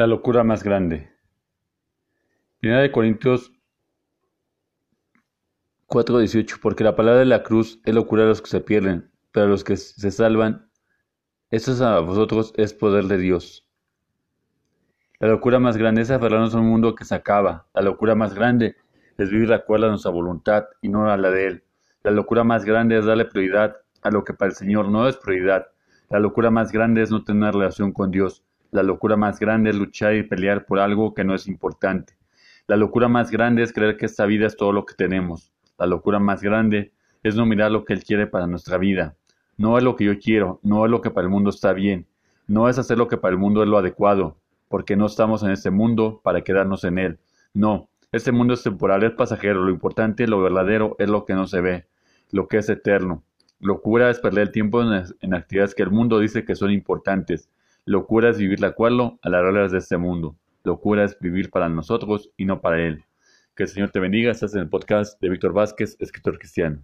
La locura más grande. Primera de Corintios 4:18 Porque la palabra de la cruz es locura a los que se pierden, pero a los que se salvan, eso a vosotros es poder de Dios. La locura más grande es aferrarnos a un mundo que se acaba. La locura más grande es vivir de acuerdo a nuestra voluntad y no a la de Él. La locura más grande es darle prioridad a lo que para el Señor no es prioridad. La locura más grande es no tener relación con Dios. La locura más grande es luchar y pelear por algo que no es importante. La locura más grande es creer que esta vida es todo lo que tenemos. La locura más grande es no mirar lo que Él quiere para nuestra vida. No es lo que yo quiero, no es lo que para el mundo está bien, no es hacer lo que para el mundo es lo adecuado, porque no estamos en este mundo para quedarnos en él. No, este mundo es temporal, es pasajero, lo importante, lo verdadero es lo que no se ve, lo que es eterno. Locura es perder el tiempo en, en actividades que el mundo dice que son importantes, Locura es vivir de acuerdo a las reglas de este mundo. Locura es vivir para nosotros y no para Él. Que el Señor te bendiga. Estás en el podcast de Víctor Vázquez, escritor cristiano.